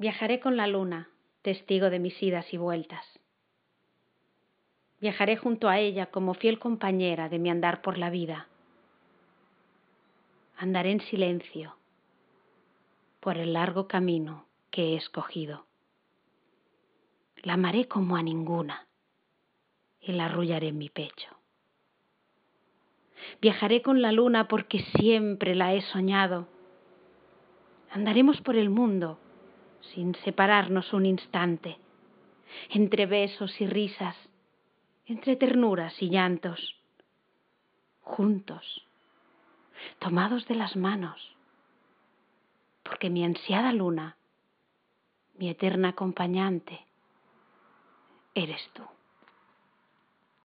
Viajaré con la luna, testigo de mis idas y vueltas. Viajaré junto a ella como fiel compañera de mi andar por la vida. Andaré en silencio por el largo camino que he escogido. La amaré como a ninguna y la arrullaré en mi pecho. Viajaré con la luna porque siempre la he soñado. Andaremos por el mundo sin separarnos un instante, entre besos y risas, entre ternuras y llantos, juntos, tomados de las manos, porque mi ansiada luna, mi eterna acompañante, eres tú.